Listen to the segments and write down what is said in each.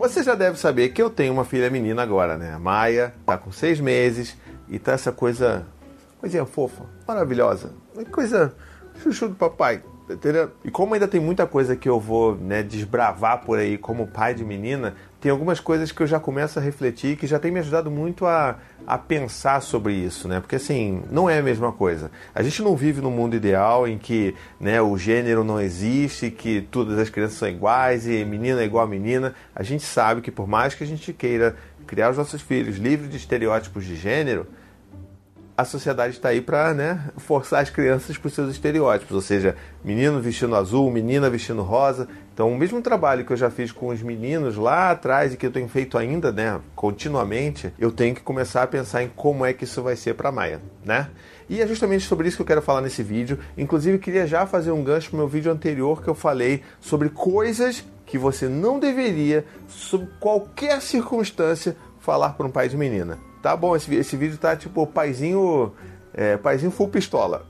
Você já deve saber que eu tenho uma filha menina agora, né? A Maia tá com seis meses e tá essa coisa, coisinha fofa, maravilhosa, coisa chuchu do papai. Entendeu? E como ainda tem muita coisa que eu vou né, desbravar por aí como pai de menina, tem algumas coisas que eu já começo a refletir que já tem me ajudado muito a, a pensar sobre isso, né? Porque assim, não é a mesma coisa. A gente não vive num mundo ideal em que né, o gênero não existe, que todas as crianças são iguais e menina é igual a menina. A gente sabe que por mais que a gente queira criar os nossos filhos livres de estereótipos de gênero, a sociedade está aí para né, forçar as crianças para os seus estereótipos, ou seja, menino vestindo azul, menina vestindo rosa. Então, o mesmo trabalho que eu já fiz com os meninos lá atrás e que eu tenho feito ainda, né, continuamente, eu tenho que começar a pensar em como é que isso vai ser para a Maia, né? E é justamente sobre isso que eu quero falar nesse vídeo. Inclusive, queria já fazer um gancho para o meu vídeo anterior que eu falei sobre coisas que você não deveria, sob qualquer circunstância, falar para um pai de menina. Tá bom, esse, esse vídeo tá tipo paizinho. É, paizinho full pistola.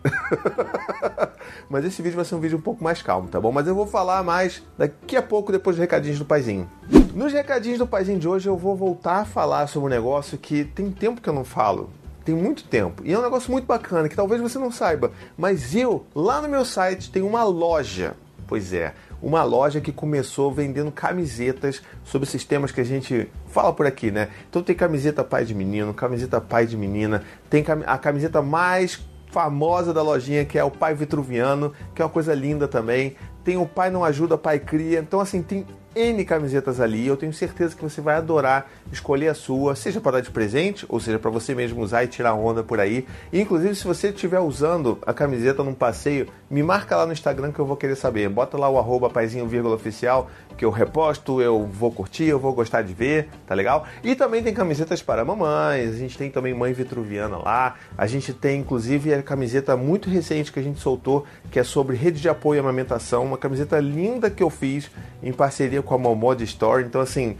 Mas esse vídeo vai ser um vídeo um pouco mais calmo, tá bom? Mas eu vou falar mais daqui a pouco, depois dos recadinhos do paizinho. Nos recadinhos do paizinho de hoje, eu vou voltar a falar sobre um negócio que tem tempo que eu não falo. Tem muito tempo. E é um negócio muito bacana que talvez você não saiba. Mas eu, lá no meu site, tenho uma loja. Pois é, uma loja que começou vendendo camisetas sobre sistemas que a gente fala por aqui, né? Então tem camiseta pai de menino, camiseta pai de menina, tem a camiseta mais famosa da lojinha que é o pai vitruviano, que é uma coisa linda também. Tem o pai não ajuda, pai cria. Então assim, tem N camisetas ali. Eu tenho certeza que você vai adorar escolher a sua, seja para dar de presente, ou seja para você mesmo usar e tirar onda por aí. E, inclusive, se você estiver usando a camiseta num passeio, me marca lá no Instagram que eu vou querer saber. Bota lá o arroba paizinho vírgula oficial, que eu reposto, eu vou curtir, eu vou gostar de ver, tá legal? E também tem camisetas para mamães, a gente tem também mãe vitruviana lá, a gente tem inclusive a camiseta muito recente que a gente soltou, que é sobre rede de apoio e amamentação, uma camiseta linda que eu fiz em parceria com a Momod Store. Então, assim,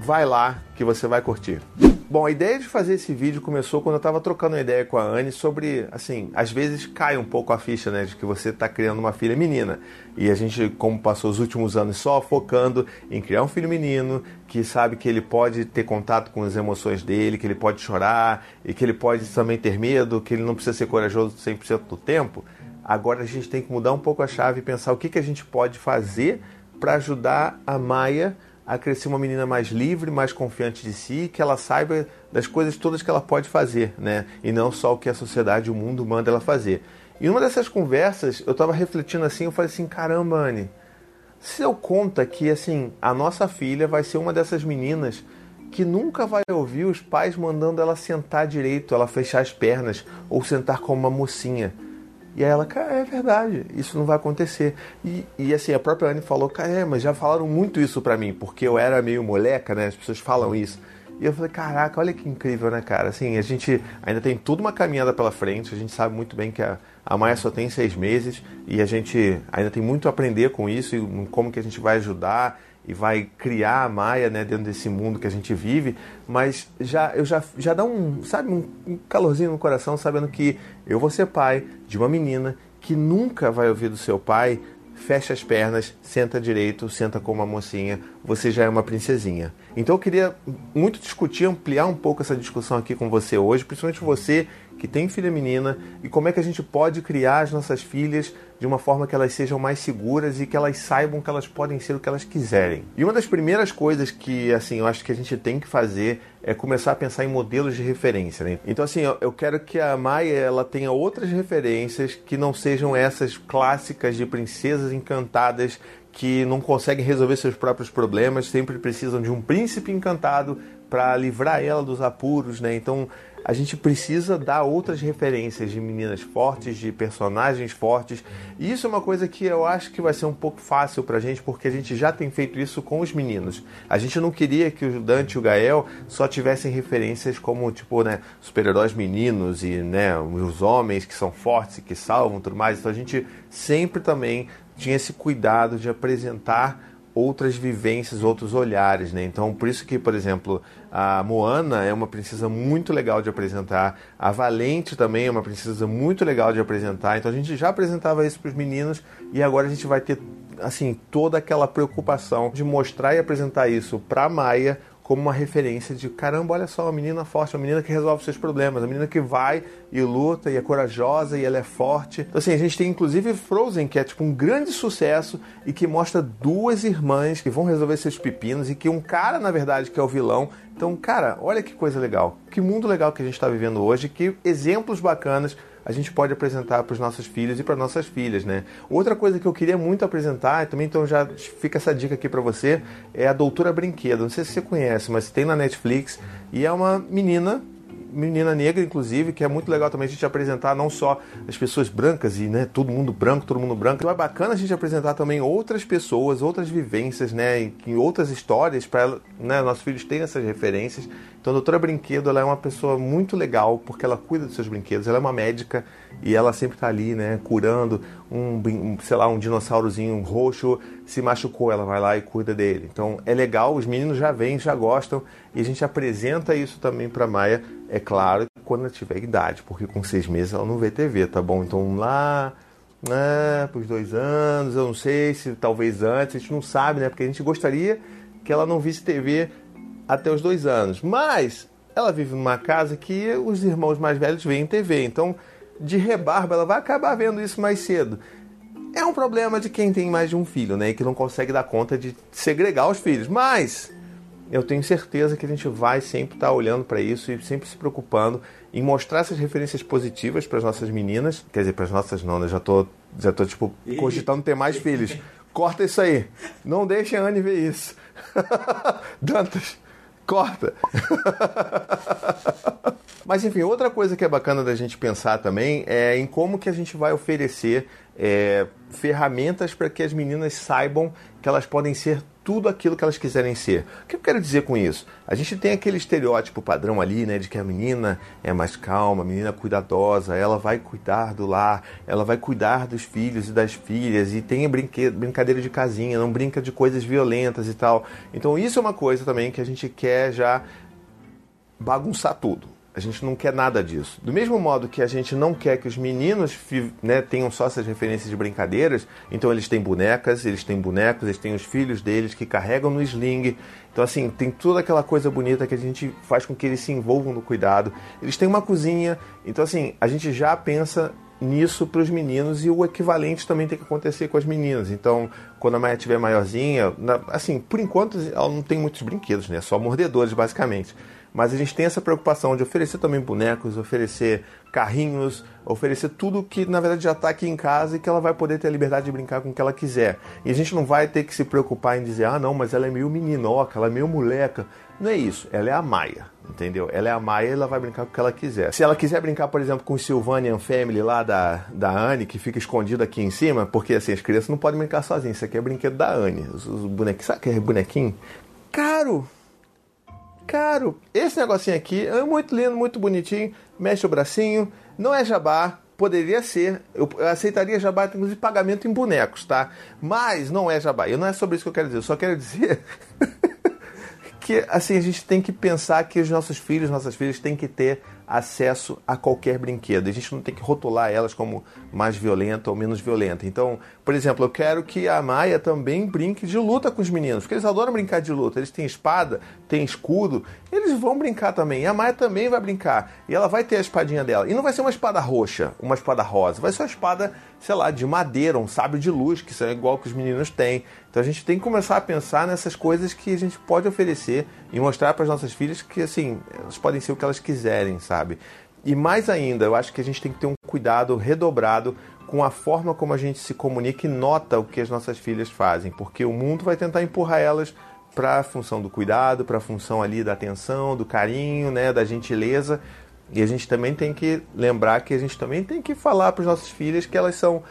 vai lá que você vai curtir. Bom, a ideia de fazer esse vídeo começou quando eu estava trocando uma ideia com a Anne sobre, assim, às vezes cai um pouco a ficha, né, de que você está criando uma filha menina. E a gente, como passou os últimos anos só focando em criar um filho menino, que sabe que ele pode ter contato com as emoções dele, que ele pode chorar e que ele pode também ter medo, que ele não precisa ser corajoso 100% do tempo. Agora a gente tem que mudar um pouco a chave e pensar o que, que a gente pode fazer para ajudar a Maia a crescer uma menina mais livre, mais confiante de si, que ela saiba das coisas todas que ela pode fazer, né? E não só o que a sociedade, o mundo manda ela fazer. E numa dessas conversas, eu estava refletindo assim, eu falei assim, caramba, Anne, se eu conta que assim, a nossa filha vai ser uma dessas meninas que nunca vai ouvir os pais mandando ela sentar direito, ela fechar as pernas ou sentar como uma mocinha. E ela, cara, é verdade, isso não vai acontecer. E, e assim, a própria Anne falou, cara, é, mas já falaram muito isso pra mim, porque eu era meio moleca, né? As pessoas falam isso. E eu falei, caraca, olha que incrível, né, cara? Assim, a gente ainda tem toda uma caminhada pela frente, a gente sabe muito bem que a, a Maia só tem seis meses e a gente ainda tem muito a aprender com isso e como que a gente vai ajudar e vai criar a Maia né, dentro desse mundo que a gente vive, mas já eu já, já dá um, sabe, um calorzinho no coração sabendo que eu vou ser pai de uma menina que nunca vai ouvir do seu pai fecha as pernas, senta direito, senta como uma mocinha, você já é uma princesinha. Então eu queria muito discutir, ampliar um pouco essa discussão aqui com você hoje, principalmente você que tem filha menina, e como é que a gente pode criar as nossas filhas de uma forma que elas sejam mais seguras e que elas saibam que elas podem ser o que elas quiserem. E uma das primeiras coisas que, assim, eu acho que a gente tem que fazer é começar a pensar em modelos de referência, né? Então, assim, eu quero que a Maia ela tenha outras referências que não sejam essas clássicas de princesas encantadas que não conseguem resolver seus próprios problemas, sempre precisam de um príncipe encantado para livrar ela dos apuros, né? Então, a gente precisa dar outras referências de meninas fortes, de personagens fortes. E isso é uma coisa que eu acho que vai ser um pouco fácil pra gente, porque a gente já tem feito isso com os meninos. A gente não queria que o Dante e o Gael só tivessem referências como, tipo, né, super-heróis meninos e, né, os homens que são fortes e que salvam tudo mais. Então a gente sempre também tinha esse cuidado de apresentar outras vivências, outros olhares, né? Então, por isso que, por exemplo, a Moana é uma princesa muito legal de apresentar, a Valente também é uma princesa muito legal de apresentar. Então, a gente já apresentava isso para os meninos e agora a gente vai ter assim, toda aquela preocupação de mostrar e apresentar isso para Maia como uma referência de caramba, olha só, uma menina forte, uma menina que resolve seus problemas, uma menina que vai e luta e é corajosa e ela é forte. Então, assim, a gente tem inclusive Frozen, que é tipo um grande sucesso e que mostra duas irmãs que vão resolver seus pepinos e que um cara, na verdade, que é o vilão. Então, cara, olha que coisa legal, que mundo legal que a gente está vivendo hoje, que exemplos bacanas a gente pode apresentar para os nossos filhos e para nossas filhas, né? Outra coisa que eu queria muito apresentar, também então já fica essa dica aqui para você, é a Doutora Brinquedo. Não sei se você conhece, mas tem na Netflix e é uma menina menina negra, inclusive, que é muito legal também a gente apresentar não só as pessoas brancas e né, todo mundo branco, todo mundo branco. Então é bacana a gente apresentar também outras pessoas, outras vivências, né, em outras histórias para né, nossos filhos terem essas referências. Então a doutora Brinquedo ela é uma pessoa muito legal porque ela cuida dos seus brinquedos. Ela é uma médica e ela sempre está ali, né, curando um, sei lá, um dinossaurozinho roxo se machucou, ela vai lá e cuida dele. Então é legal, os meninos já vêm, já gostam e a gente apresenta isso também para Maia é claro, quando ela tiver idade, porque com seis meses ela não vê TV, tá bom? Então lá, né, para os dois anos, eu não sei se talvez antes, a gente não sabe, né? Porque a gente gostaria que ela não visse TV até os dois anos. Mas ela vive numa casa que os irmãos mais velhos veem TV, então de rebarba ela vai acabar vendo isso mais cedo. É um problema de quem tem mais de um filho, né? E que não consegue dar conta de segregar os filhos. Mas eu tenho certeza que a gente vai sempre estar olhando para isso e sempre se preocupando em mostrar essas referências positivas para as nossas meninas. Quer dizer, para as nossas não, né? Já tô, já tô tipo, cogitando ter mais filhos. Corta isso aí. Não deixe a Anne ver isso. Dantas, corta. Mas enfim, outra coisa que é bacana da gente pensar também é em como que a gente vai oferecer é, ferramentas para que as meninas saibam que elas podem ser tudo aquilo que elas quiserem ser. O que eu quero dizer com isso? A gente tem aquele estereótipo padrão ali, né, de que a menina é mais calma, a menina cuidadosa, ela vai cuidar do lar, ela vai cuidar dos filhos e das filhas e tem brincadeira de casinha, não brinca de coisas violentas e tal. Então isso é uma coisa também que a gente quer já bagunçar tudo. A gente não quer nada disso. Do mesmo modo que a gente não quer que os meninos né, tenham só essas referências de brincadeiras, então eles têm bonecas, eles têm bonecos, eles têm os filhos deles que carregam no sling. Então, assim, tem toda aquela coisa bonita que a gente faz com que eles se envolvam no cuidado. Eles têm uma cozinha, então, assim, a gente já pensa nisso para os meninos e o equivalente também tem que acontecer com as meninas. Então, quando a Maia estiver maiorzinha, assim, por enquanto ela não tem muitos brinquedos, né? Só mordedores, basicamente. Mas a gente tem essa preocupação de oferecer também bonecos, oferecer carrinhos, oferecer tudo que na verdade já está aqui em casa e que ela vai poder ter a liberdade de brincar com o que ela quiser. E a gente não vai ter que se preocupar em dizer, ah, não, mas ela é meio meninoca, ela é meio moleca. Não é isso, ela é a Maia, entendeu? Ela é a Maia e ela vai brincar com o que ela quiser. Se ela quiser brincar, por exemplo, com o Sylvanian Family lá da, da Anne, que fica escondido aqui em cima, porque assim, as crianças não podem brincar sozinhas. Isso aqui é brinquedo da Anne. Os, os bonequinhos, sabe aquele bonequinho? Caro! Caro. Esse negocinho aqui é muito lindo, muito bonitinho. Mexe o bracinho. Não é jabá. Poderia ser. Eu aceitaria jabá, inclusive pagamento em bonecos, tá? Mas não é jabá. E não é sobre isso que eu quero dizer. Eu só quero dizer que assim a gente tem que pensar que os nossos filhos, nossas filhas têm que ter acesso a qualquer brinquedo. A gente não tem que rotular elas como mais violenta ou menos violenta. Então, por exemplo, eu quero que a Maia também brinque de luta com os meninos, porque eles adoram brincar de luta. Eles têm espada, têm escudo, eles vão brincar também. E a Maia também vai brincar. E ela vai ter a espadinha dela. E não vai ser uma espada roxa, uma espada rosa. Vai ser uma espada, sei lá, de madeira, um sábio de luz, que são igual que os meninos têm. Então a gente tem que começar a pensar nessas coisas que a gente pode oferecer e mostrar para as nossas filhas que, assim, elas podem ser o que elas quiserem, sabe? Sabe? E mais ainda, eu acho que a gente tem que ter um cuidado redobrado com a forma como a gente se comunica e nota o que as nossas filhas fazem, porque o mundo vai tentar empurrar elas para a função do cuidado, para a função ali da atenção, do carinho, né, da gentileza. E a gente também tem que lembrar que a gente também tem que falar para as nossas filhas que elas são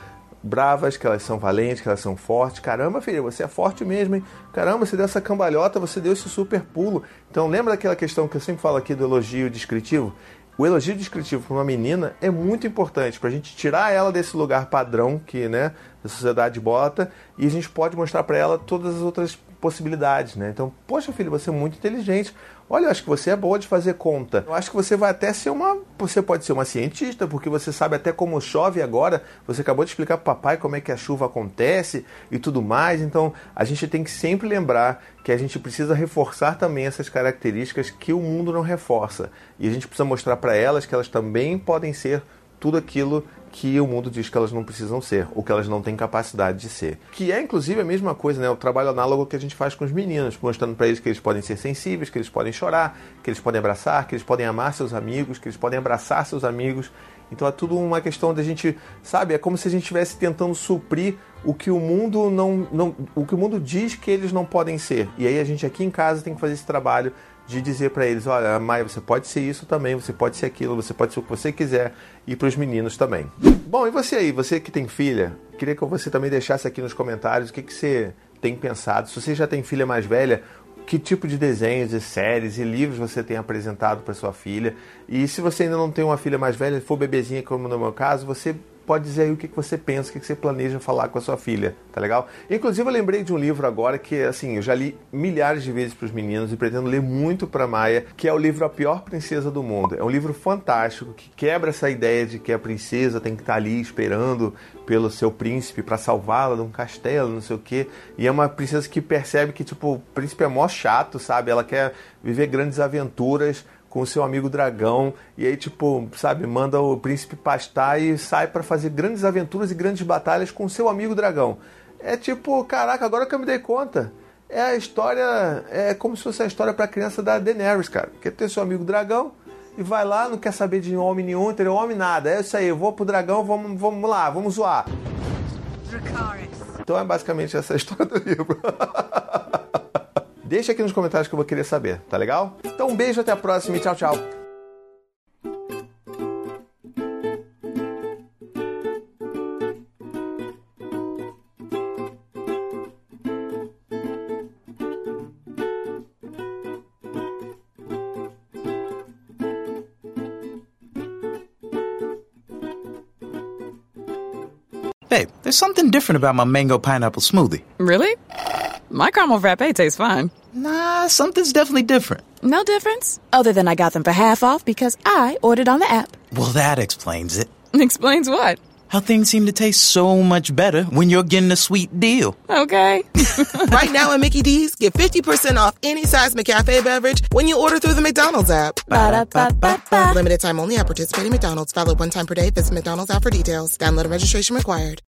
bravas, que elas são valentes, que elas são fortes. Caramba, filha, você é forte mesmo, hein? Caramba, você deu essa cambalhota, você deu esse super pulo. Então, lembra daquela questão que eu sempre falo aqui do elogio descritivo? O elogio descritivo para uma menina é muito importante para a gente tirar ela desse lugar padrão que né, a sociedade bota e a gente pode mostrar para ela todas as outras possibilidades, né? Então, poxa, filho, você é muito inteligente. Olha, eu acho que você é boa de fazer conta. Eu acho que você vai até ser uma. Você pode ser uma cientista, porque você sabe até como chove agora. Você acabou de explicar para papai como é que a chuva acontece e tudo mais. Então, a gente tem que sempre lembrar que a gente precisa reforçar também essas características que o mundo não reforça. E a gente precisa mostrar para elas que elas também podem ser tudo aquilo que o mundo diz que elas não precisam ser, ou que elas não têm capacidade de ser. Que é, inclusive, a mesma coisa, né? O trabalho análogo que a gente faz com os meninos, mostrando para eles que eles podem ser sensíveis, que eles podem chorar, que eles podem abraçar, que eles podem amar seus amigos, que eles podem abraçar seus amigos. Então é tudo uma questão da gente, sabe? É como se a gente estivesse tentando suprir o que o mundo não, não, o que o mundo diz que eles não podem ser. E aí a gente aqui em casa tem que fazer esse trabalho de dizer para eles, olha, Maia, você pode ser isso também, você pode ser aquilo, você pode ser o que você quiser e para os meninos também. Bom, e você aí, você que tem filha, queria que você também deixasse aqui nos comentários o que, que você tem pensado. Se você já tem filha mais velha, que tipo de desenhos e séries e livros você tem apresentado para sua filha. E se você ainda não tem uma filha mais velha, for bebezinha como no meu caso, você pode dizer aí o que você pensa, o que você planeja falar com a sua filha, tá legal? Inclusive eu lembrei de um livro agora que, assim, eu já li milhares de vezes para os meninos e pretendo ler muito para Maia, que é o livro A Pior Princesa do Mundo. É um livro fantástico que quebra essa ideia de que a princesa tem que estar tá ali esperando pelo seu príncipe para salvá-la de um castelo, não sei o quê. E é uma princesa que percebe que, tipo, o príncipe é mó chato, sabe? Ela quer viver grandes aventuras com o seu amigo dragão e aí tipo, sabe, manda o príncipe pastar e sai para fazer grandes aventuras e grandes batalhas com o seu amigo dragão. É tipo, caraca, agora que eu me dei conta, é a história, é como se fosse a história para criança da Daenerys, cara. Quer ter seu amigo dragão e vai lá, não quer saber de homem nenhum, entendeu? Homem nada. É isso aí, eu vou pro dragão, vamos, vamos lá, vamos zoar. Então é basicamente essa a história do livro. Deixa aqui nos comentários que eu vou querer saber, tá legal? Então um beijo, até a próxima e tchau, tchau. Hey, there's something different about my mango pineapple smoothie. Really? My caramel frappe tastes fine. Nah, something's definitely different. No difference? Other than I got them for half off because I ordered on the app. Well, that explains it. Explains what? How things seem to taste so much better when you're getting a sweet deal. Okay. right now at Mickey D's, get 50% off any size McCafe beverage when you order through the McDonald's app. Ba-da-ba-ba-ba. Limited time only at participating McDonald's. Valid one time per day. Visit McDonald's app for details. Download and registration required.